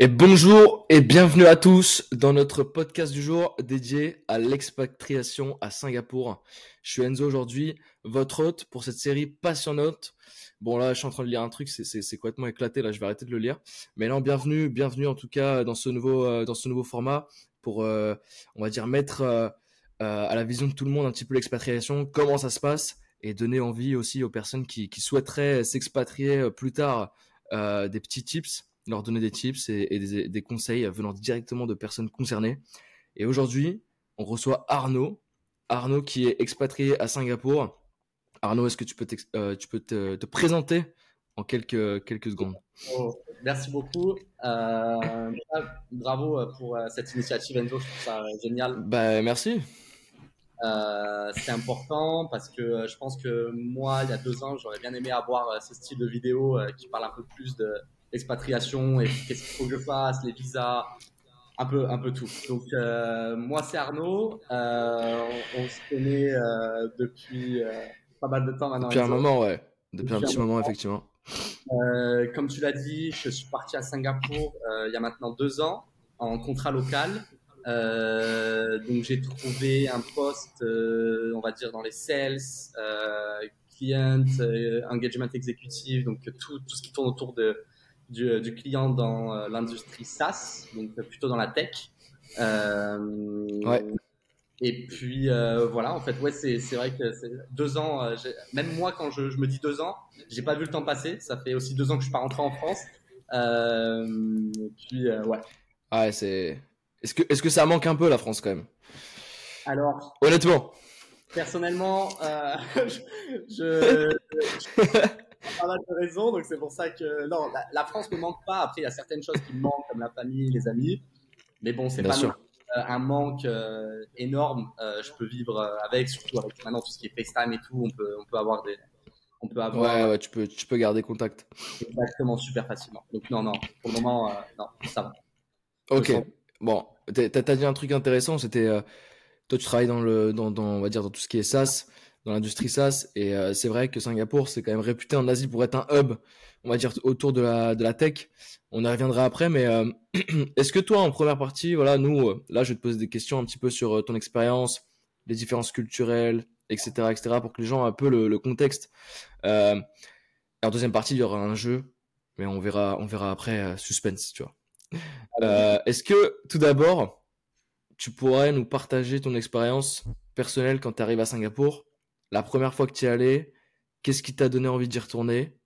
Et bonjour et bienvenue à tous dans notre podcast du jour dédié à l'expatriation à Singapour. Je suis Enzo aujourd'hui, votre hôte pour cette série passionnante. Bon là, je suis en train de lire un truc, c'est complètement éclaté, là je vais arrêter de le lire. Mais non, bienvenue, bienvenue en tout cas dans ce nouveau, euh, dans ce nouveau format pour, euh, on va dire, mettre euh, à la vision de tout le monde un petit peu l'expatriation, comment ça se passe et donner envie aussi aux personnes qui, qui souhaiteraient s'expatrier plus tard des petits tips leur donner des tips et, des, conseils venant directement de personnes concernées. Et aujourd'hui, on reçoit Arnaud. Arnaud qui est expatrié à Singapour. Arnaud, est-ce que tu peux, euh, tu peux te, présenter en quelques, quelques secondes? Oh, Merci beaucoup. Euh, bravo pour euh, cette initiative, Enzo. Je trouve ça génial. Bah, merci. c'est important parce que je pense que moi, il y a deux ans, j'aurais bien aimé avoir ce style de vidéo qui parle un peu plus de, expatriation et qu'est-ce qu'il faut que je fasse, les visas, un peu, un peu tout. Donc euh, moi c'est Arnaud, euh, on, se connaît euh, depuis pas mal de temps maintenant. Depuis un moment, ouais. Depuis, un petit moment, effectivement. comme tu l'as dit, je suis parti à Singapour il y a maintenant deux ans en contrat local. donc j'ai trouvé un poste, on va dire dans les sales, client, engagement exécutif, donc tout, tout ce qui tourne autour de du, du client dans euh, l'industrie SaaS, donc plutôt dans la tech. Euh, ouais. Et puis euh, voilà, en fait, ouais, c'est vrai que deux ans. Euh, même moi, quand je, je, me dis deux ans, j'ai pas vu le temps passer. Ça fait aussi deux ans que je suis pas rentré en France. Euh, puis ouais. Ouais, c'est. Est-ce que est-ce que ça manque un peu la France quand même? Alors. Honnêtement. Personnellement, je, je, pas mal de raisons, donc c'est pour ça que non, la, France ne manque pas. Après, il y a certaines choses qui me manquent, comme la famille, les amis. Mais bon, c'est pas euh, un manque euh, énorme. Euh, je peux vivre avec, surtout avec maintenant tout ce qui est FaceTime et tout. On peut, on peut avoir des, on peut avoir. Ouais, ouais, tu peux, tu peux garder contact. Exactement, super facilement. Donc non, non, pour le moment, non, ça va. Ok. Bon, t'as as dit un truc intéressant. C'était, toi, tu travailles dans le, dans, dans, on va dire, dans tout ce qui est SaaS dans l'industrie SaaS. Et euh, c'est vrai que Singapour, c'est quand même réputé en Asie pour être un hub, on va dire, autour de la, de la tech. On y reviendra après, mais euh, est-ce que toi, en première partie, voilà, nous, euh, là, je vais te poser des questions un petit peu sur ton expérience, les différences culturelles, etc., etc., pour que les gens aient un peu le, contexte. en deuxième partie, il y aura un jeu, mais on verra, on verra après, suspense, tu vois. est-ce que, tout d'abord, tu pourrais nous partager ton expérience personnelle quand tu arrives à Singapour? La première fois que tu y es allé, qu'est-ce qui t'a donné envie d'y retourner?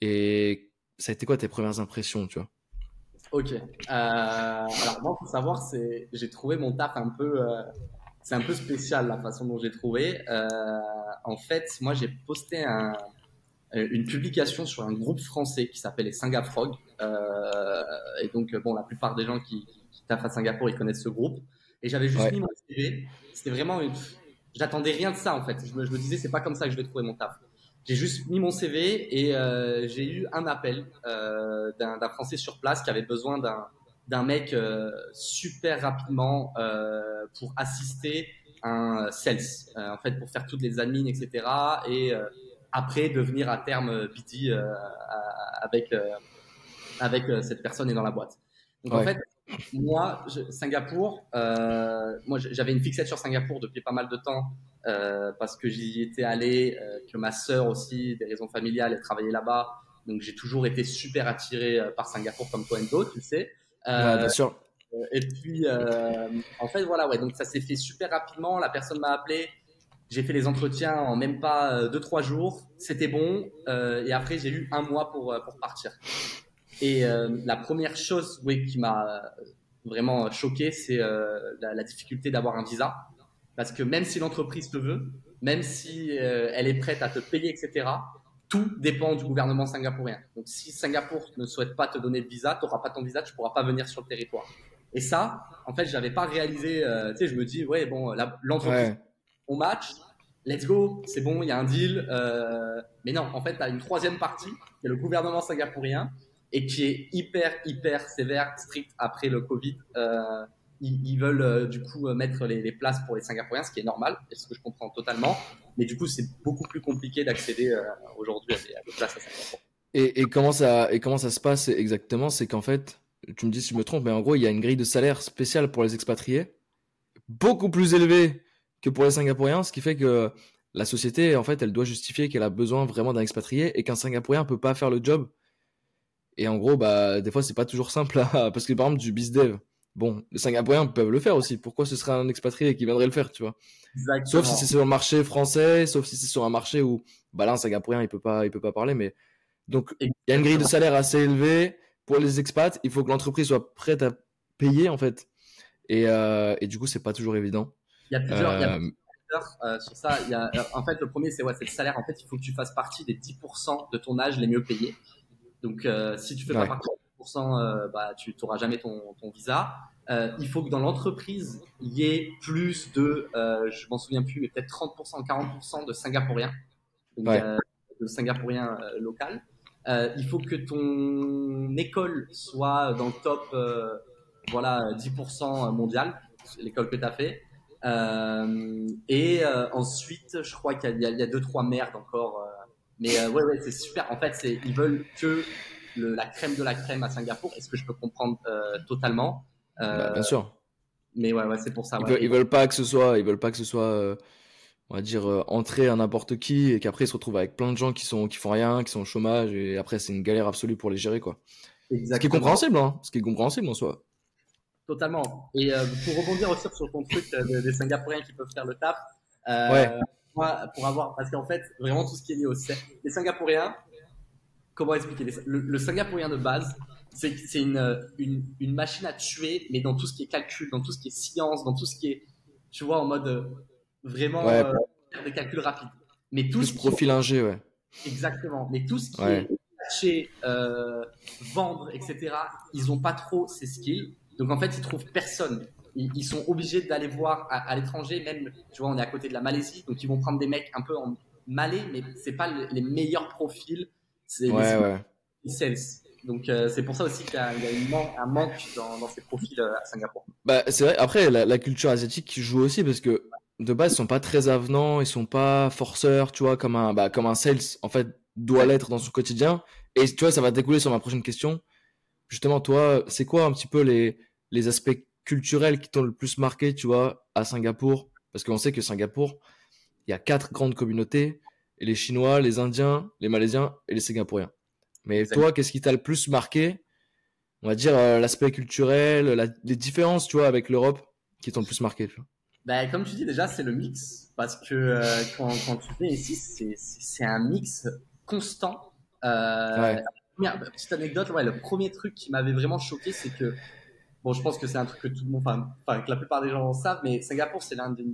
Et ça a été quoi tes premières impressions, tu vois? Ok. Euh, alors moi, faut savoir, c'est j'ai trouvé mon taf un peu, euh, c'est un peu spécial la façon dont j'ai trouvé. Euh, en fait, moi, j'ai posté un, une publication sur un groupe français qui s'appelle les Singafrog. et donc, bon, la plupart des gens qui, qui, taffent à Singapour, ils connaissent ce groupe. Et j'avais juste mis mon CV. C'était vraiment une, j'attendais rien de ça en fait. Je me, je me disais c'est pas comme ça que je vais trouver mon taf. J'ai juste mis mon CV et euh, j'ai eu un appel euh, d'un Français sur place qui avait besoin d'un mec euh, super rapidement euh, pour assister un sales, euh, en fait pour faire toutes les admins etc. Et euh, après devenir à terme BD avec avec cette personne et dans la boîte. Donc en fait moi, Singapour, euh, moi j'avais une fixette sur Singapour depuis pas mal de temps euh, parce que j'y étais allé, euh, que ma sœur aussi, des raisons familiales, elle travaillait là-bas. Donc j'ai toujours été super attiré par Singapour comme toi d'autres, tu sais. Euh, bien sûr. Et puis, en fait, voilà, ouais, donc ça s'est fait super rapidement. La personne m'a appelé. J'ai fait les entretiens en même pas deux trois jours. C'était bon. et après, j'ai eu un mois pour pour partir. Et euh, la première chose oui, qui m'a vraiment choqué, c'est euh, la, la, difficulté d'avoir un visa. Parce que même si l'entreprise te veut, même si euh, elle est prête à te payer, etc., tout dépend du gouvernement singapourien. Donc si Singapour ne souhaite pas te donner le visa, tu n'auras pas ton visa, tu pourras pas venir sur le territoire. Et ça, en fait, j'avais pas réalisé. Euh, tu sais, je me dis, ouais, bon, l'entreprise, on match, let's go, c'est bon, il y a un deal. Euh, mais non, en fait, tu as une troisième partie, qui est le gouvernement singapourien, et qui est hyper, hyper sévère, strict après le Covid. Euh, ils, veulent euh, du coup mettre les, places pour les Singapouriens, ce qui est normal, et ce que je comprends totalement. Mais du coup, c'est beaucoup plus compliqué d'accéder euh, aujourd'hui à, des places à Singapour. Et, comment ça, et comment ça se passe exactement? C'est qu'en fait, tu me dis si je me trompe, mais en gros, il y a une grille de salaire spéciale pour les expatriés, beaucoup plus élevée que pour les Singapouriens, ce qui fait que la société, en fait, elle doit justifier qu'elle a besoin vraiment d'un expatrié et qu'un Singapourien peut pas faire le job. Et en gros, bah, des fois, c'est pas toujours simple, parce que par exemple, du bizdev, bon, les Singapouriens peuvent le faire aussi. Pourquoi ce serait un expatrié qui viendrait le faire, tu vois? Sauf si c'est sur le marché français, sauf si c'est sur un marché où, bah là, un Singapourien, il peut pas, il peut pas parler, mais donc, il y a une grille de salaire assez élevée pour les expats. Il faut que l'entreprise soit prête à payer, en fait. Et, euh, et du coup, c'est pas toujours évident. Il y a plusieurs, il y a euh, plusieurs euh, sur ça. Il y a, en fait, le premier, c'est ouais, le salaire. En fait, il faut que tu fasses partie des 10% de ton âge les mieux payés. Donc, si tu fais pas partie des 10%, bah, tu n'auras jamais ton, ton visa. il faut que dans l'entreprise, il y ait plus de, je m'en souviens plus, mais peut-être 30%, 40% de Singapouriens. Donc, de Singapouriens local. Euh, il faut que ton école soit dans le top euh, voilà 10% mondial, l'école que tu as fait. Euh, et ensuite, je crois qu'il y, a deux trois merdes encore. Mais ouais, ouais, c'est super. En fait, ils veulent que la crème de la crème à Singapour. Est-ce que je peux comprendre totalement? Bah, Bien sûr. Mais ouais, ouais c'est pour ça. Ils, veulent, veulent pas que ce soit, ils veulent pas que ce soit on va dire euh, entrer à n'importe qui et qu'après ils se retrouvent avec plein de gens qui sont qui font rien, qui sont au chômage et après c'est une galère absolue pour les gérer quoi. Exactement. Ce qui est compréhensible, hein, ce qui est compréhensible en soi. Totalement. Et euh, pour rebondir aussi sur ton truc euh, des Singapouriens qui peuvent faire le taf, ouais. Moi, pour avoir, parce qu'en fait, vraiment tout ce qui est lié au les Singapouriens, comment expliquer le, le, Singapourien de base, c'est une, une, une machine à tuer, mais dans tout ce qui est calcul, dans tout ce qui est science, dans tout ce qui est, tu vois, en mode vraiment euh, des calculs rapides. Mais tout ce profil ingé, ouais. Exactement. Mais tout ce qui est acheter, euh, vendre, etc., ils n'ont pas trop ces skills. Donc en fait, ils trouvent personne. Ils, sont obligés d'aller voir à, l'étranger, même, tu vois, on est à côté de la Malaisie, donc ils vont prendre des mecs un peu en malais, mais c'est pas les meilleurs profils. C'est ouais, les, sales. Donc euh, c'est pour ça aussi qu'il y a, un manque dans, ces profils à Singapour. Bah, c'est vrai. Après, la, la, culture asiatique joue aussi parce que de base, ils sont pas très avenants, ils sont pas forceurs, tu vois, comme un, bah, comme un sales, en fait, doit l'être dans son quotidien. Et tu vois, ça va découler sur ma prochaine question. Justement, toi, c'est quoi un petit peu les, les aspects culturels qui t'ont le plus marqué, tu vois, à Singapour? Parce qu'on sait que Singapour, il y a quatre grandes communautés, et les Chinois, les Indiens, les Malaisiens et les Singapouriens. Mais toi, qu'est-ce qui t'a le plus marqué? On va dire euh, l'aspect culturel, les différences, tu vois, avec l'Europe, qui t'ont le plus marqué, tu vois? Ben, comme tu dis déjà, c'est le mix. Parce que euh, quand, quand, tu viens ici, c'est un mix constant. Euh, ouais. Petite anecdote, ouais, le premier truc qui m'avait vraiment choqué, c'est que, bon, je pense que c'est un truc que tout le monde, enfin, que la plupart des gens savent, mais Singapour, c'est l'un des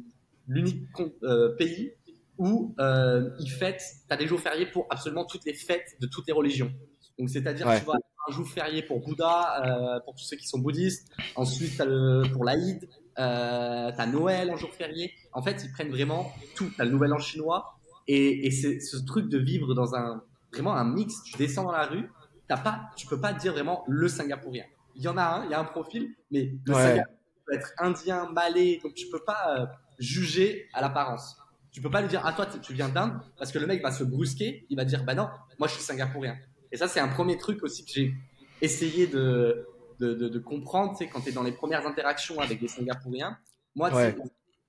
l'unique euh, pays où euh, ils fêtent, tu as des jours fériés pour absolument toutes les fêtes de toutes les religions. Donc, c'est-à-dire, tu vois, un jour férié pour Bouddha, euh, pour tous ceux qui sont bouddhistes. Ensuite, as le, pour l'Aïd, euh, t'as Noël en jour férié. En fait, ils prennent vraiment tout. T'as le Nouvel An chinois et, et c'est ce truc de vivre dans un vraiment un mix. Tu descends dans la rue, t'as pas, tu peux pas dire vraiment le Singapourien. Il y en a un, il y a un profil, mais le Singapourien peut être indien, malais, donc tu peux pas euh, juger à l'apparence. Tu peux pas lui dire ah toi tu viens d'Inde parce que le mec va se brusquer, il va dire bah non, moi je suis singapourien. Et ça c'est un premier truc aussi que j'ai essayé de de, comprendre, tu sais, quand tu es dans les premières interactions avec des Singapouriens. Moi,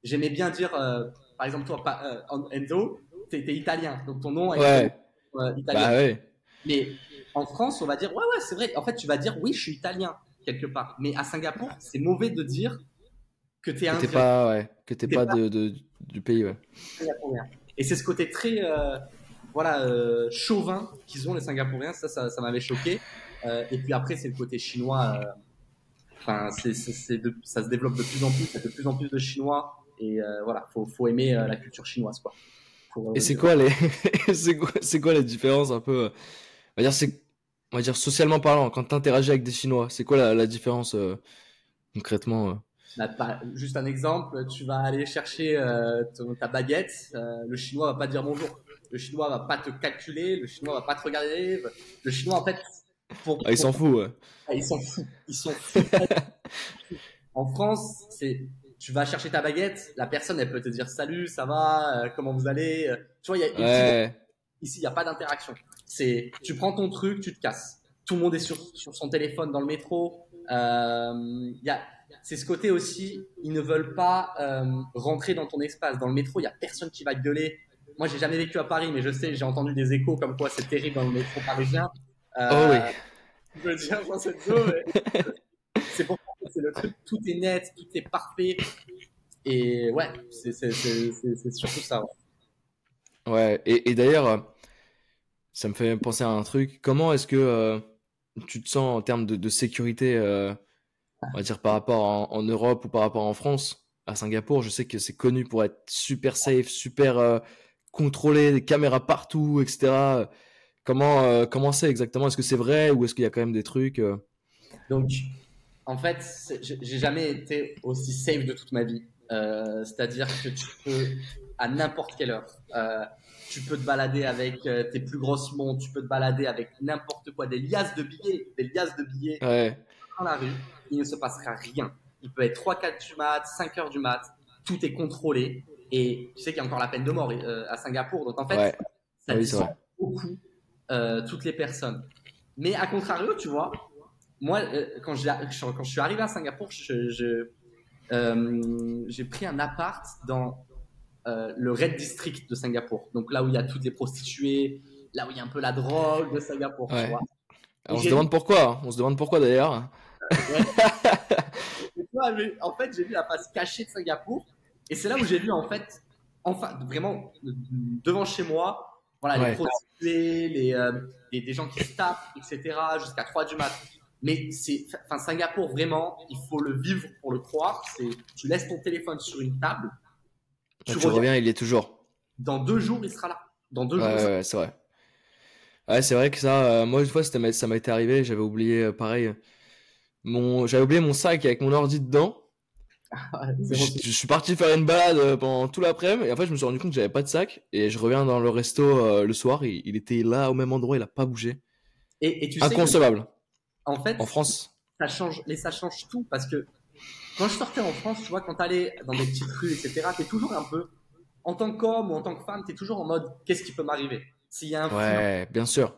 j'aimais bien dire, euh, par exemple, toi, euh, Enzo, tu es, italien, donc ton nom est euh, italien. Bah Mais en France, on va dire, ouais, ouais, c'est vrai. En fait, tu vas dire, oui, je suis italien, quelque part. Mais à Singapour, c'est mauvais de dire que tu es indien. pas, ouais, que tu pas, de, du pays, ouais. Et c'est ce côté très, voilà, chauvin qu'ils ont, les Singapouriens. Ça, ça, ça m'avait choqué. Euh, et puis après, c'est le côté chinois. Euh, enfin, c'est, ça se développe de plus en plus. Il y a de plus en plus de Chinois. Et euh, voilà, faut, faut aimer la culture chinoise, quoi. et c'est quoi les, c'est quoi, c'est quoi la différence un peu, on va dire c'est, on va dire socialement parlant, quand tu interagis avec des Chinois, c'est quoi la, la différence concrètement bah, juste un exemple, tu vas aller chercher euh, ta baguette, le chinois va pas dire bonjour, le chinois va pas te calculer, le chinois va pas te regarder, le chinois en fait ah, ils s'en foutent, ouais. Ah, ils s'en foutent. Ils s'en en France, c'est tu vas chercher ta baguette, la personne elle peut te dire salut, ça va, euh, comment vous allez. Euh, tu vois, y a, ici il n'y a pas d'interaction. C'est tu prends ton truc, tu te casses. Tout le monde est sur, sur son téléphone dans le métro. Euh, y a, c'est ce côté aussi, ils ne veulent pas euh, rentrer dans ton espace. Dans le métro, il y a personne qui va gueuler. Moi, j'ai jamais vécu à Paris, mais je sais, j'ai entendu des échos comme quoi c'est terrible dans le métro parisien. Euh, oh oui. Je veux dire, c'est c'est pour ça que c'est le truc, tout est net, tout est parfait. Et ouais, c'est surtout ça. Ouais, et, et d'ailleurs, ça me fait penser à un truc. Comment est-ce que euh, tu te sens en termes de, sécurité, euh, on va dire par rapport en, Europe ou par rapport en France À Singapour, je sais que c'est connu pour être super safe, super euh, contrôlé, des caméras partout, etc. Comment comment c'est exactement? Est-ce que c'est vrai ou est-ce qu'il y a quand même des trucs? Donc, en fait, j'ai jamais été aussi safe de toute ma vie. C'est-à-dire que tu peux, à n'importe quelle heure, euh, tu peux te balader avec euh, tes plus grosses montres, tu peux te balader avec n'importe quoi, des liasses de billets, des liasses de billets ouais. dans la rue, il ne se passera rien. Il peut être 3, 4 du mat, 5 heures du mat, tout est contrôlé. Et tu sais qu'il y a encore la peine de mort à Singapour. Donc en fait, ouais. ça oui, beaucoup toutes les personnes. Mais à contrario, tu vois, moi, quand, quand je suis arrivé à Singapour, je, je euh, j'ai pris un appart dans euh, le Red District de Singapour. Donc là où il y a toutes les prostituées, là où il y a un peu la drogue de Singapour. Tu vois. on se demande pourquoi. On se demande pourquoi d'ailleurs. en fait, j'ai vu la face cachée de Singapour. Et c'est là où j'ai vu, en fait, enfin, vraiment, devant chez moi, voilà, les prostituées, les, euh, les, des gens qui se tapent, etc., jusqu'à 3 du matin. Mais c'est, enfin, Singapour, vraiment, il faut le vivre pour le croire. C'est, tu laisses ton téléphone sur une table. Tu, reviens, il est toujours. Dans deux jours, il sera là. Dans deux jours. Ouais, c'est vrai. Ouais, c'est vrai que ça, euh, moi, une fois, ça m'a été arrivé. J'avais oublié, euh, pareil, mon, j'avais oublié mon sac avec mon ordi dedans. Ah, je, je, suis parti faire une balade euh, pendant tout l'après-midi et en fait je me suis rendu compte que j'avais pas de sac et je reviens dans le resto le soir il était là au même endroit il a pas bougé et, et tu inconcevable en fait, en France, ça change, mais ça change tout parce que quand je sortais en France, tu vois, quand t'allais dans des petites rues, etc., t'es toujours un peu, en tant qu'homme ou en tant que femme, t'es toujours en mode, qu'est-ce qui peut m'arriver? S'il y a un ouais, bien sûr.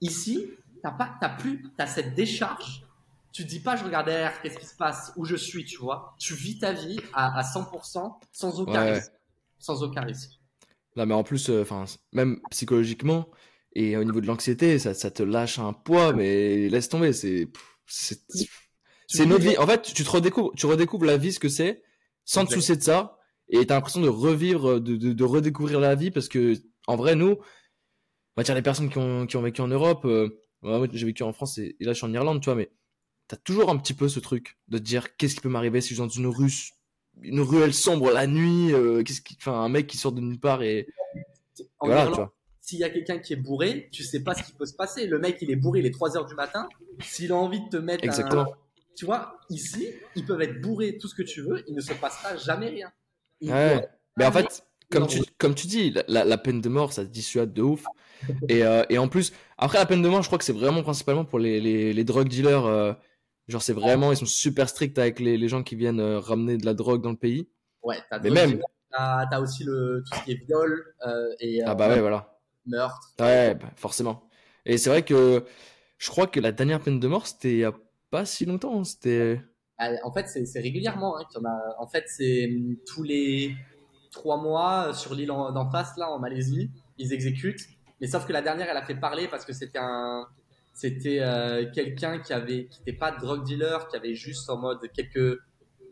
Ici, t'as pas, t'as plus, t'as cette décharge. Tu dis pas, je regarde derrière, qu'est-ce qui se passe, où je suis, tu vois. Tu vis ta vie à, à 100% sans aucun risque. Sans aucun risque. Non, mais en plus, euh, même psychologiquement, et au niveau de l'anxiété, ça, ça te lâche un poids, mais laisse tomber, c'est, c'est, c'est une autre vie. En fait, tu te redécouvres, tu redécouvres la vie, ce que c'est, sans te soucier de ça, et t'as l'impression de revivre, de, de, de, redécouvrir la vie, parce que, en vrai, nous, on va dire les personnes qui ont, qui ont vécu en Europe, euh, moi, j'ai vécu en France et, là, je suis en Irlande, tu vois, mais t'as toujours un petit peu ce truc de te dire, qu'est-ce qui peut m'arriver si je suis dans une rue, une ruelle sombre la nuit, euh, qu'est-ce qui, enfin, un mec qui sort de nulle part et, voilà, tu vois s'il y a quelqu'un qui est bourré, tu sais pas ce qui peut se passer. Le mec, il est bourré, il est 3 heures du matin. S'il a envie de te mettre Exactement. Tu vois, ici, ils peuvent être bourrés, tout ce que tu veux, il ne se passera jamais rien. ouais. Mais en fait, comme tu, comme tu dis, la, la, peine de mort, ça te dissuade de ouf. et, euh, et en plus, après la peine de mort, je crois que c'est vraiment principalement pour les, les, les drug dealers. Euh, genre, c'est vraiment, ils sont super stricts avec les, les gens qui viennent euh, ramener de la drogue dans le pays. Ouais, t'as Mais même. T'as as aussi le, tout ce qui est viol. Et, ah bah ouais, voilà meurtre. Ouais, bah, forcément. Et c'est vrai que je crois que la dernière peine de mort, c'était il n'y a pas si longtemps. C'était. Ah, en fait, c'est régulièrement. Hein, en, a... en fait, c'est hum, tous les trois mois euh, sur l'île d'en face, là, en Malaisie, ils exécutent. Mais sauf que la dernière, elle a fait parler parce que c'était un, c'était euh, quelqu'un qui avait, qui n'était pas de drug dealer, qui avait juste en mode quelques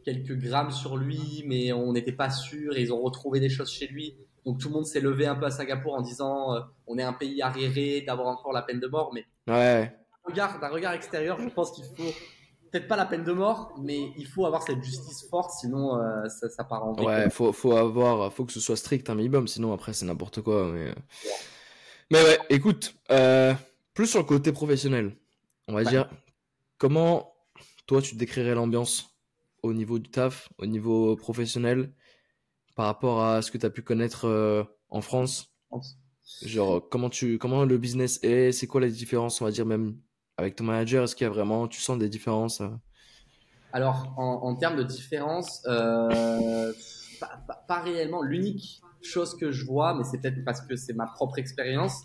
quelques grammes sur lui, mais on n'était pas sûr. Et ils ont retrouvé des choses chez lui. Donc tout le monde s'est levé un peu à Singapour en disant euh, on est un pays arriéré d'avoir encore la peine de mort. Mais ouais. D'un regard, extérieur, je pense qu'il faut peut-être pas la peine de mort, mais il faut avoir cette justice forte, sinon euh, ça, ça, part en Ouais, faut, faut avoir, faut que ce soit strict un minimum, sinon après c'est n'importe quoi. Mais... Ouais. mais ouais, écoute, euh, plus sur le côté professionnel, on va dire, comment toi tu décrirais l'ambiance au niveau du taf, au niveau professionnel par rapport à ce que tu as pu connaître euh, en France? Genre, comment, tu, comment le business est C'est quoi les différences, on va dire, même avec ton manager Est-ce qu'il y a vraiment, tu sens des différences euh? Alors, en, en, termes de différence, euh, pas, pas, pas, réellement. L'unique chose que je vois, mais c'est peut-être parce que c'est ma propre expérience,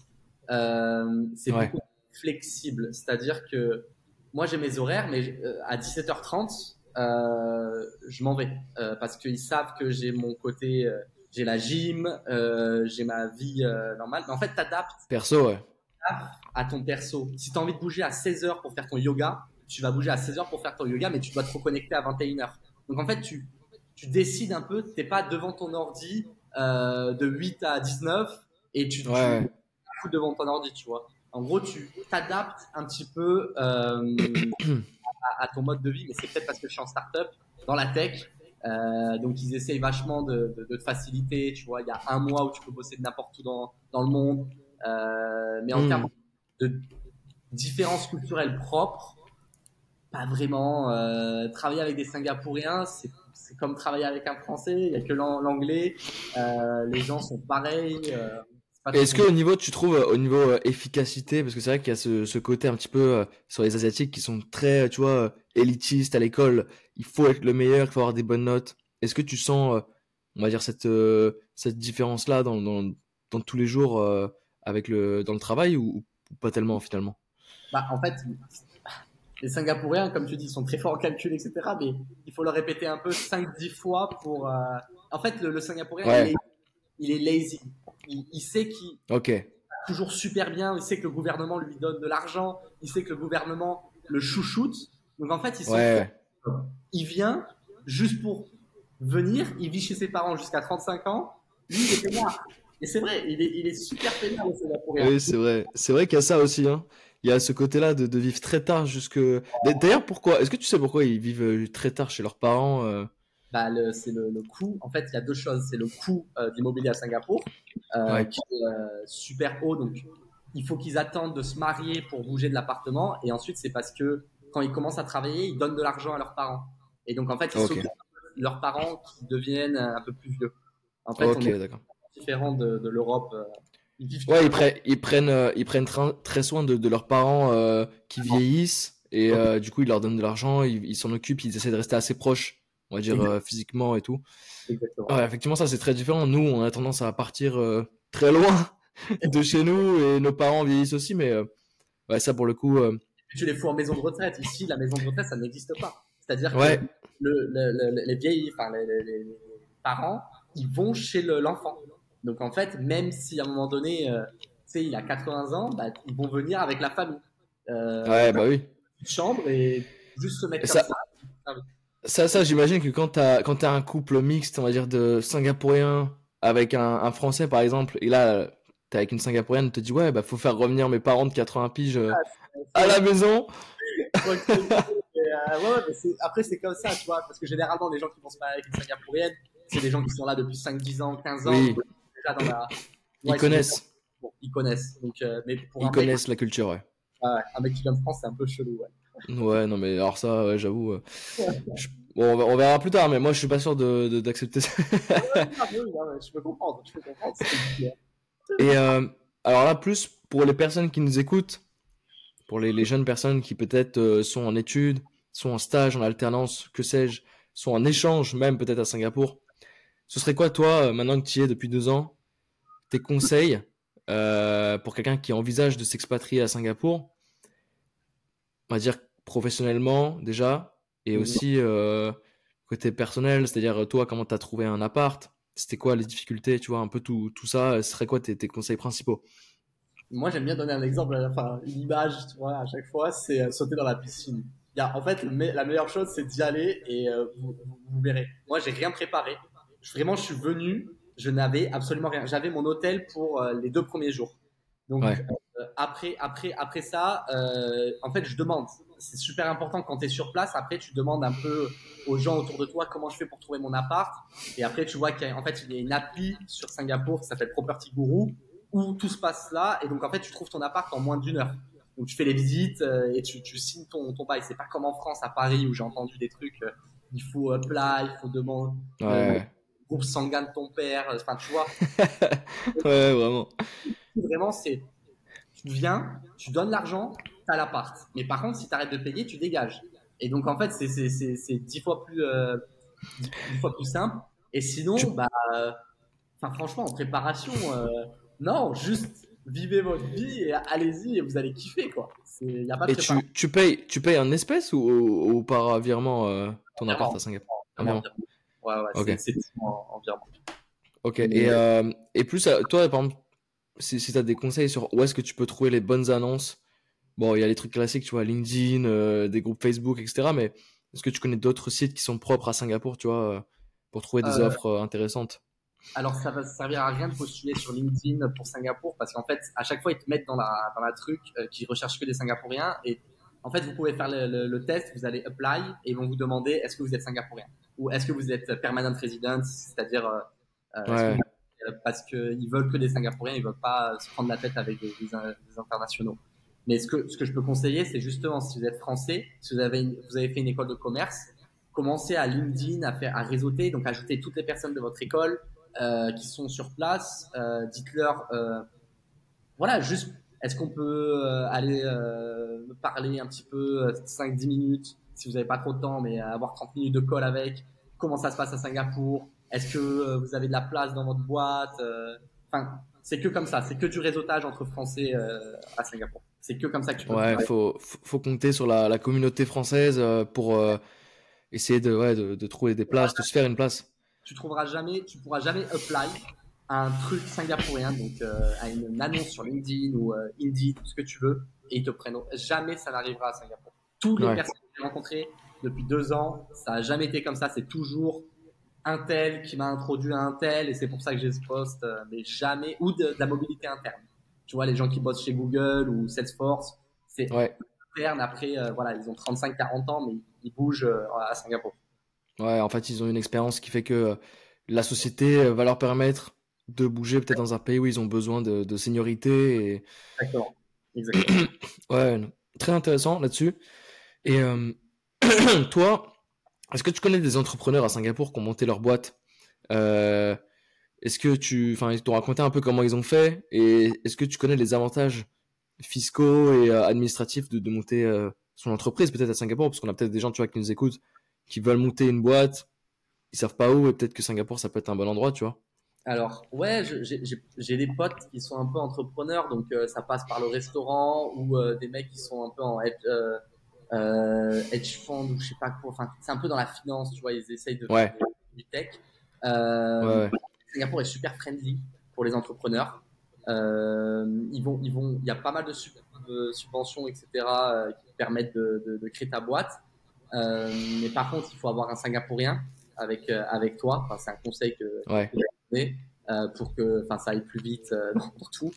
euh, c'est ouais. beaucoup flexible. C'est-à-dire que moi j'ai mes horaires, mais à 17h30, euh, je m'en vais parce qu'ils savent que j'ai mon côté, j'ai la gym, euh, j'ai ma vie euh, normale. Mais en fait, t'adaptes Perso, ouais. À ton perso. Si tu as envie de bouger à 16h pour faire ton yoga, tu vas bouger à 16h pour faire ton yoga, mais tu dois te reconnecter à 21h. Donc en fait, tu, tu décides un peu, t'es pas devant ton ordi euh, de 8 à 19 et tu, tu Ouais. fous devant ton ordi, tu vois. En gros, tu t'adaptes un petit peu euh, à, à ton mode de vie, mais c'est peut-être parce que je suis en start-up, dans la tech. Euh, donc ils essayent vachement de, de, de te faciliter, tu vois. Il y a un mois où tu peux bosser de n'importe où dans, dans le monde. Euh, mais en Mm. termes de différences culturelles propres, pas vraiment. Euh, travailler avec des Singapouriens, c'est c'est comme travailler avec un Français. Il y a que l'an- l'anglais. Euh, les gens sont pareils. euh, Est-ce trop- que au niveau, tu trouves, au niveau euh, efficacité, parce que c'est vrai qu'il y a ce, ce côté un petit peu sur les Asiatiques qui sont très, tu vois, élitistes à l'école, il faut être le meilleur, il faut avoir des bonnes notes. Est-ce que tu sens, on va dire, cette, cette différence-là dans, dans, dans tous les jours avec le, dans le travail ou, ou pas tellement finalement? Bah, en fait, les Singapouriens, comme tu dis, sont très forts en calcul, etc. Mais il faut le répéter un peu 5-10 fois pour. euh, En fait, le, le Singapourien, Ouais. il, est, il est lazy. Il, il sait qu'il Ok. toujours super bien. Il sait que le gouvernement lui donne de l'argent. Il sait que le gouvernement le chouchoute. Donc en fait, il, Ouais. il vient juste pour venir. Il vit chez ses parents jusqu'à 35 ans. Lui, il est peinard. Et c'est vrai, il est, il est super peinard, le Singapourien. Oui, c'est vrai. C'est vrai qu'il y a ça aussi, hein. Il y a ce côté-là de, de vivre très tard jusque. D'ailleurs, pourquoi? Est-ce que tu sais pourquoi ils vivent euh, très tard chez leurs parents? euh? Bah, c'est le, le coût. En fait, il y a deux choses. C'est le coût euh, d'immobilier à Singapour, euh, Ouais. qui est super haut. Donc, il faut qu'ils attendent de se marier pour bouger de l'appartement. Et ensuite, c'est parce que quand ils commencent à travailler, ils donnent de l'argent à leurs parents. Et donc, en fait, ils Ok. s'occupent de leurs parents qui deviennent un peu plus vieux. En fait, Ok, on est d'accord. différent de, de l'Europe. euh, Ils vivent Ouais, ils, prennent, ils prennent, euh, ils prennent tra- très soin de, de leurs parents euh, qui vieillissent et euh, du coup ils leur donnent de l'argent, ils s'en occupent, ils essaient de rester assez proches, on va dire euh, physiquement et tout. Exactement. Ouais, effectivement, ça c'est très différent. Nous, on a tendance à partir euh, très loin de chez nous et nos parents vieillissent aussi, mais euh, ouais, ça pour le coup, euh, tu les fous en maison de retraite. Ici, la maison de retraite, ça n'existe pas. C'est-à-dire ouais, que le, le- le- les vieilles, enfin les, les- parents, ils vont chez le- l'enfant. Donc en fait, même si à un moment donné, euh, tu sais, il a 80 ans, bah, ils vont venir avec la famille. Euh, ouais, bah oui. Une chambre et juste se mettre Et comme ça- ça. Ça, ça, j'imagine que quand t'as, quand t'as un couple mixte, on va dire de Singapouriens avec un, un Français par exemple, et là t'es avec une Singapourienne, te dit ouais, bah faut faire revenir mes parents de 80 piges euh, à la maison. Euh, ouais, mais après, c'est comme ça, tu vois, parce que généralement, les gens qui vont se marier avec une singapourienne, c'est des gens qui sont là depuis 5, 10 ans, 15 ans, Oui. Dans la. Ils Ouais, connaissent, bon, ils connaissent. Donc, euh, mais pour ils connaissent la culture, ouais. Mec, ouais, un mec qui vient de France, c'est un peu chelou, ouais. Ouais, non mais alors ça, ouais, j'avoue. euh, je- Bon, on verra plus tard, mais moi je suis pas sûr de, d'accepter ça. Ah, ouais, je peux comprendre, je peux comprendre. Et euh, alors là, plus pour les personnes qui nous écoutent, pour les, les jeunes personnes qui peut-être sont en études, sont en stage, en alternance, que sais-je, sont en échange même peut-être à Singapour, ce serait quoi toi, maintenant que tu y es depuis deux ans, tes conseils euh, pour quelqu'un qui envisage de s'expatrier à Singapour, on va dire professionnellement déjà, et Mhm. aussi euh, côté personnel, c'est-à-dire toi, comment tu as trouvé un appart, c'était quoi les difficultés, tu vois, un peu tout, tout ça, ce serait quoi tes, tes conseils principaux? Moi, j'aime bien donner un exemple, enfin, une image, tu vois, à chaque fois, c'est euh, sauter dans la piscine. Il y a, en fait, me- la meilleure chose, c'est d'y aller et euh, vous, vous- vous verrez. Moi, j'ai rien préparé. Je- vraiment, je suis venu, je n'avais absolument rien. J'avais mon hôtel pour euh, les deux premiers jours. Donc, Ouais. euh, après, après, après ça, euh, en fait, je demande. C'est super important quand tu es sur place. Après, tu demandes un peu aux gens autour de toi comment je fais pour trouver mon appart. Et après, tu vois qu'en fait, il y a une appli sur Singapour qui s'appelle Property Guru où tout se passe là. Et donc, en fait, tu trouves ton appart en moins d'une heure. Donc, tu fais les visites euh, et tu, tu signes ton, ton bail. C'est pas comme en France, à Paris, où j'ai entendu des trucs. euh, il faut euh, plat, il faut demander Ouais, groupe sanguin de ton père. euh, Enfin, tu vois, ouais, vraiment. vraiment, c'est tu viens, tu donnes l'argent, t'as l'appart. Mais par contre, si t'arrêtes de payer, tu dégages. Et donc, en fait, c'est c'est dix fois plus euh, fois plus simple. Et sinon, Tu- bah, euh, enfin, franchement, en préparation, euh, non, juste vivez votre vie et allez-y et vous allez kiffer quoi. Y a pas de et tu, tu, payes, tu payes en espèces ou, ou, par virement ton appart à Singapour? Ouais, ouais, c'est en, virement. Ok, et, euh, et plus, euh, toi, par exemple, si, si tu as des conseils sur où est-ce que tu peux trouver les bonnes annonces, bon, il y a les trucs classiques, tu vois, LinkedIn, des groupes Facebook, etc. Mais est-ce que tu connais d'autres sites qui sont propres à Singapour, tu vois, pour trouver des offres intéressantes? alors, ça va servir à rien de postuler sur LinkedIn pour Singapour parce qu'en fait, à chaque fois, ils te mettent dans la, dans la truc euh, qui recherche que des Singapouriens. Et en fait, vous pouvez faire le, le, test, vous allez apply et ils vont vous demander est-ce que vous êtes Singapourien? Ou est-ce que vous êtes permanent resident, c'est-à-dire euh, euh parce qu'ils veulent que des Singapouriens, ils veulent pas se prendre la tête avec des, des, internationaux. Mais ce que, ce que je peux conseiller, c'est justement si vous êtes français, si vous avez, vous avez fait une école de commerce, commencez à LinkedIn, à faire, à réseauter, donc ajouter toutes les personnes de votre école, euh, qui sont sur place, euh, dites-leur, euh, voilà, juste, est-ce qu'on peut aller me parler un petit peu 5-10 minutes, si vous n'avez pas trop de temps, mais avoir 30 minutes de call avec, comment ça se passe à Singapour, est-ce que vous avez de la place dans votre boîte, enfin, c'est que comme ça, c'est que du réseautage entre Français à Singapour. C'est que comme ça que tu peux. Ouais, faut, faut compter sur la, la communauté française pour essayer de, ouais, de, de, trouver des places, de se faire une place tu trouveras jamais, tu pourras jamais apply un truc singapourien, donc euh, à une, annonce sur LinkedIn ou euh, Indeed, tout ce que tu veux, et ils te prennent. Jamais ça n'arrivera à Singapour. Toutes les personnes que j'ai rencontrées depuis deux ans, ça a jamais été comme ça. C'est toujours un tel qui m'a introduit à un tel, et c'est pour ça que j'ai ce poste, euh, mais jamais, ou de, la mobilité interne. Tu vois, les gens qui bossent chez Google ou Salesforce, c'est interne. Après, euh, voilà, ils ont 35-40 ans, mais ils bougent à Singapour. Ouais, en fait, ils ont une expérience qui fait que euh, la société euh, va leur permettre de bouger peut-être dans un pays où ils ont besoin de, de seniorité. Et... Exactement. Exactement. ouais, très intéressant là-dessus. Et euh, toi, est-ce que tu connais des entrepreneurs à Singapour qui ont monté leur boîte? Euh, Est-ce que tu, enfin, ils t'ont raconté un peu comment ils ont fait Et est-ce que tu connais les avantages fiscaux et administratifs de, de monter son entreprise peut-être à Singapour? Parce qu'on a peut-être des gens, tu vois, qui nous écoutent qui veulent monter une boîte, ils savent pas où et peut-être que Singapour ça peut être un bon endroit, tu vois. Alors ouais, j'ai des potes qui sont un peu entrepreneurs, donc euh, ça passe par le restaurant ou euh, des mecs qui sont un peu en hedge, euh, hedge fund ou je sais pas quoi. Enfin, c'est un peu dans la finance, tu vois. Ils essayent de faire du tech. Ouais, Singapour est super friendly pour les entrepreneurs. ils vont, ils vont, il y a pas mal de, subventions, etc., qui permettent de, de, de créer ta boîte. Euh, mais par contre, il faut avoir un Singapourien avec, euh, avec toi. Enfin, c'est un conseil que, ouais. donné, euh, pour que enfin, ça aille plus vite pour tout.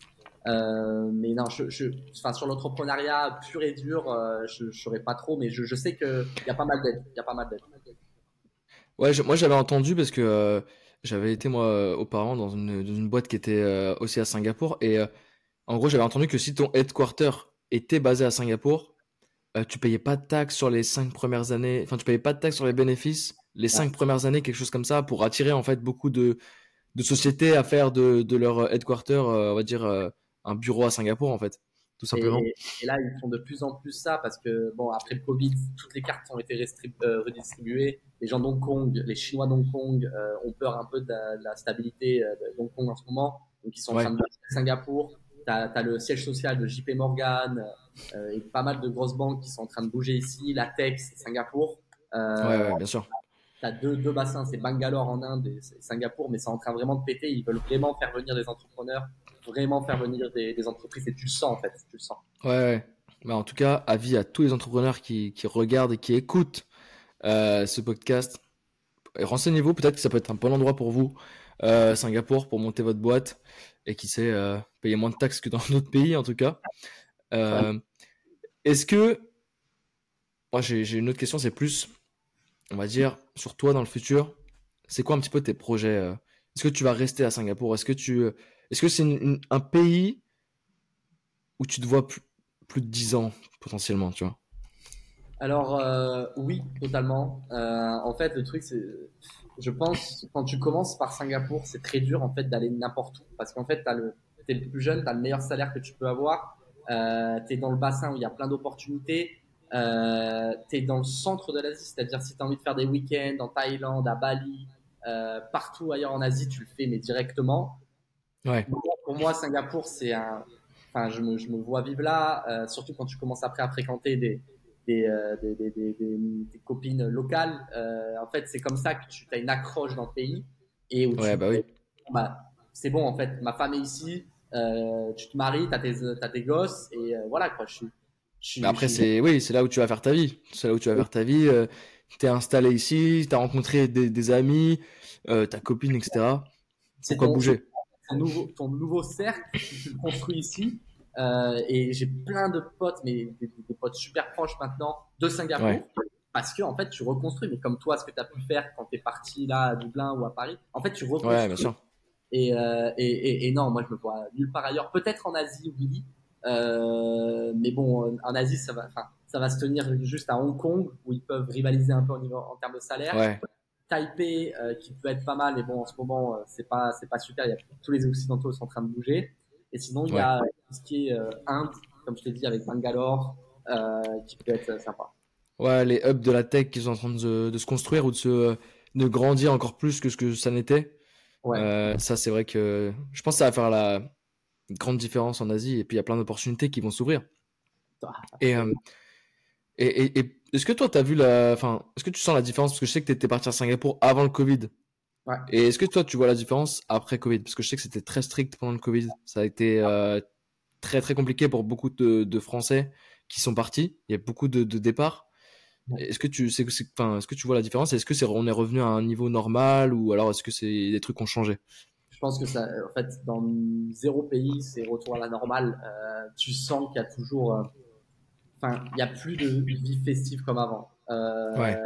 Euh, mais non, je, je, enfin, sur l'entrepreneuriat pur et dur, je ne saurais pas trop, mais je, je sais qu'il y a pas mal d'aide. Il y a pas mal d'aide. Ouais, moi j'avais entendu parce que j'avais été moi auparavant dans une, dans une boîte qui était aussi à Singapour et en gros j'avais entendu que si ton headquarter était basé à Singapour, euh, tu payais pas de taxes sur les cinq premières années, enfin tu payais pas de taxes sur les bénéfices les cinq premières années, quelque chose comme ça, pour attirer en fait beaucoup de, de sociétés à faire de, de leur headquarter, euh, on va dire euh, un bureau à Singapour en fait, tout simplement. Et, là ils font de plus en plus ça parce que bon après le Covid, toutes les cartes ont été redistribuées. Les gens d'Hong Kong, les Chinois d'Hong Kong ont peur un peu de la, stabilité d'Hong Kong en ce moment, donc ils sont en train de Singapour. T'as as le siège social de JP Morgan, euh, et pas mal de grosses banques qui sont en train de bouger ici, la Tex, Singapour. Euh, ouais, bien sûr. Tu as deux, deux bassins, c'est Bangalore en Inde et Singapour, mais c'est en train vraiment de péter. Ils veulent vraiment faire venir des entrepreneurs, vraiment faire venir des, des entreprises et tu le sens en fait, tu le sens. Ouais, ouais. Bah, en tout cas, avis à tous les entrepreneurs qui, qui regardent et qui écoutent euh, ce podcast. Renseignez-vous, peut-être que ça peut être un bon endroit pour vous, euh, Singapour, pour monter votre boîte et qui sait euh, payer moins de taxes que dans d'autres pays en tout cas. Est-ce que. Moi, j'ai une autre question, c'est plus, on va dire, sur toi dans le futur. C'est quoi un petit peu tes projets euh? Est-ce que tu vas rester à Singapour? Est-ce que tu. Est-ce que c'est un pays où tu te vois plus, plus de 10 ans potentiellement, tu vois? Alors euh, oui, totalement. Euh, en fait, le truc, c'est, je pense, quand tu commences par Singapour, c'est très dur en fait d'aller n'importe où, parce qu'en fait, t'as le, t'es le plus jeune, t'as le meilleur salaire que tu peux avoir, euh, tu es dans le bassin où il y a plein d'opportunités, euh, tu es dans le centre de l'Asie, c'est-à-dire si tu as envie de faire des week-ends en Thaïlande, à Bali, euh, partout ailleurs en Asie, tu le fais, mais directement. Ouais. Pour moi, Singapour, c'est un, enfin, je me, je me vois vivre là, surtout quand tu commences après à fréquenter des, des, des, des, des, des copines locales. en fait, c'est comme ça que tu as une accroche dans le pays et où ouais, tu, bah oui. bah, c'est bon en fait, ma femme est ici, euh, tu te maries, t'as tes, as tes gosses et euh, voilà quoi. Je suis, suis, après, c'est oui, c'est là où tu vas faire ta vie. C'est là où tu vas faire ta vie. Euh, t'es installé ici, t'as rencontré des, des amis, euh, ta copine, etc. c'est ton, bouger ton nouveau, ton nouveau cercle, tu le construis ici. Euh, et j'ai plein de potes, mais des, des potes super proches maintenant de Singapour. Ouais. Parce que en fait, tu reconstruis. Mais comme toi, ce que tu as pu faire quand tu es parti là à Dublin ou à Paris, en fait, tu reconstruis. Ouais, bien sûr. Et, euh, et, et, et non, moi je me vois nulle part ailleurs. Peut-être en Asie, oui. Euh, mais bon, en Asie, ça va, ça va se tenir juste à Hong Kong où ils peuvent rivaliser un peu en termes de salaire. Ouais, Taipei, euh, qui peut être pas mal, mais bon, en ce moment, euh, c'est pas, c'est pas super. Il y a, tous les occidentaux sont en train de bouger. Et sinon, il y a tout ce qui est euh, Inde, comme je t'ai dit, avec Bangalore, qui peut être sympa. ouais, les hubs de la tech qui sont en train de, se- de se construire ou de se de grandir encore plus que ce que ça n'était. Ouais. Ça, c'est vrai que je pense que ça va faire la grande différence en Asie. Et puis, il y a plein d'opportunités qui vont s'ouvrir. Ah, Et, euh, et, et, et est-ce que toi, tu as vu la. Enfin, est-ce que tu sens la différence? Parce que je sais que tu étais parti à Singapour avant le Covid. Ouais. Et est-ce que toi, tu vois la différence après Covid? Parce que je sais que c'était très strict pendant le Covid. Ça a été euh, très, très compliqué pour beaucoup de, de Français qui sont partis. Il y a beaucoup de, de départs. Ouais. Est-ce que tu c'est, c'est- enfin, est-ce que tu vois la différence? Est-ce que c'est on est revenu à un niveau normal ou alors est-ce que c'est des trucs qui ont changé? Je pense que ça, en fait, dans zéro pays, c'est retour à la normale. Euh, tu sens qu'il y a toujours, euh, enfin, il y a plus de vie festive comme avant. Euh, Ouais.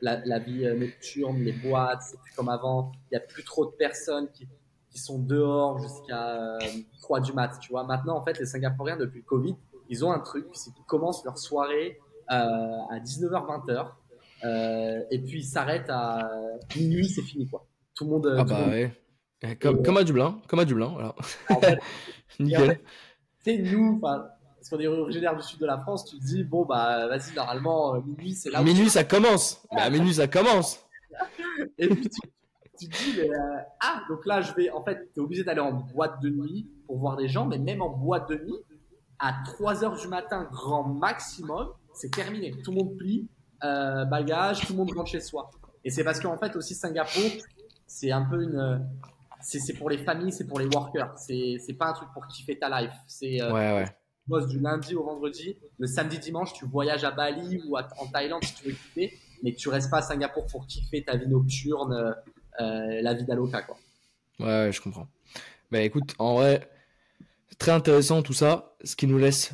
La, la vie euh, nocturne, les boîtes, c'est plus comme avant. Il y a plus trop de personnes qui, qui sont dehors jusqu'à euh, 3 du mat. Tu vois, maintenant, en fait, les Singapouriens depuis le Covid, ils ont un truc, c'est qu'ils commencent leur soirée euh, à 19h, 20h, euh, et puis ils s'arrêtent à minuit, c'est fini quoi. Tout le monde. Ah tout le bah monde ouais. Eh, Comme, à Dublin, comme à Dublin, voilà. en fait, Nickel. tu sais, nous, parce qu'on est originaire du sud de la France, tu te dis, bon, bah, vas-y, normalement, euh, minuit, c'est là où. Minuit, ça commence. Mais à minuit, ça commence. Et puis, tu, tu te dis, mais, euh, ah, donc là, je vais, en fait, t'es obligé d'aller en boîte de nuit pour voir des gens, mais même en boîte de nuit, à 3 heures du matin, grand maximum, c'est terminé. Tout le monde plie, euh, bagage, tout le monde rentre chez soi. Et c'est parce qu'en fait, aussi, Singapour, c'est un peu une. C'est pour les familles, c'est pour les workers. C'est pas un truc pour kiffer ta life. C'est. euh, Ouais, ouais. tu bosses du lundi au vendredi. Le samedi, dimanche, tu voyages à Bali ou à- en Thaïlande si tu veux kiffer, mais tu restes pas à Singapour pour kiffer ta vie nocturne, euh, euh, la vie d'Aloca, quoi. Ouais, ouais, je comprends. Bah écoute, en vrai, c'est très intéressant tout ça, ce qui nous laisse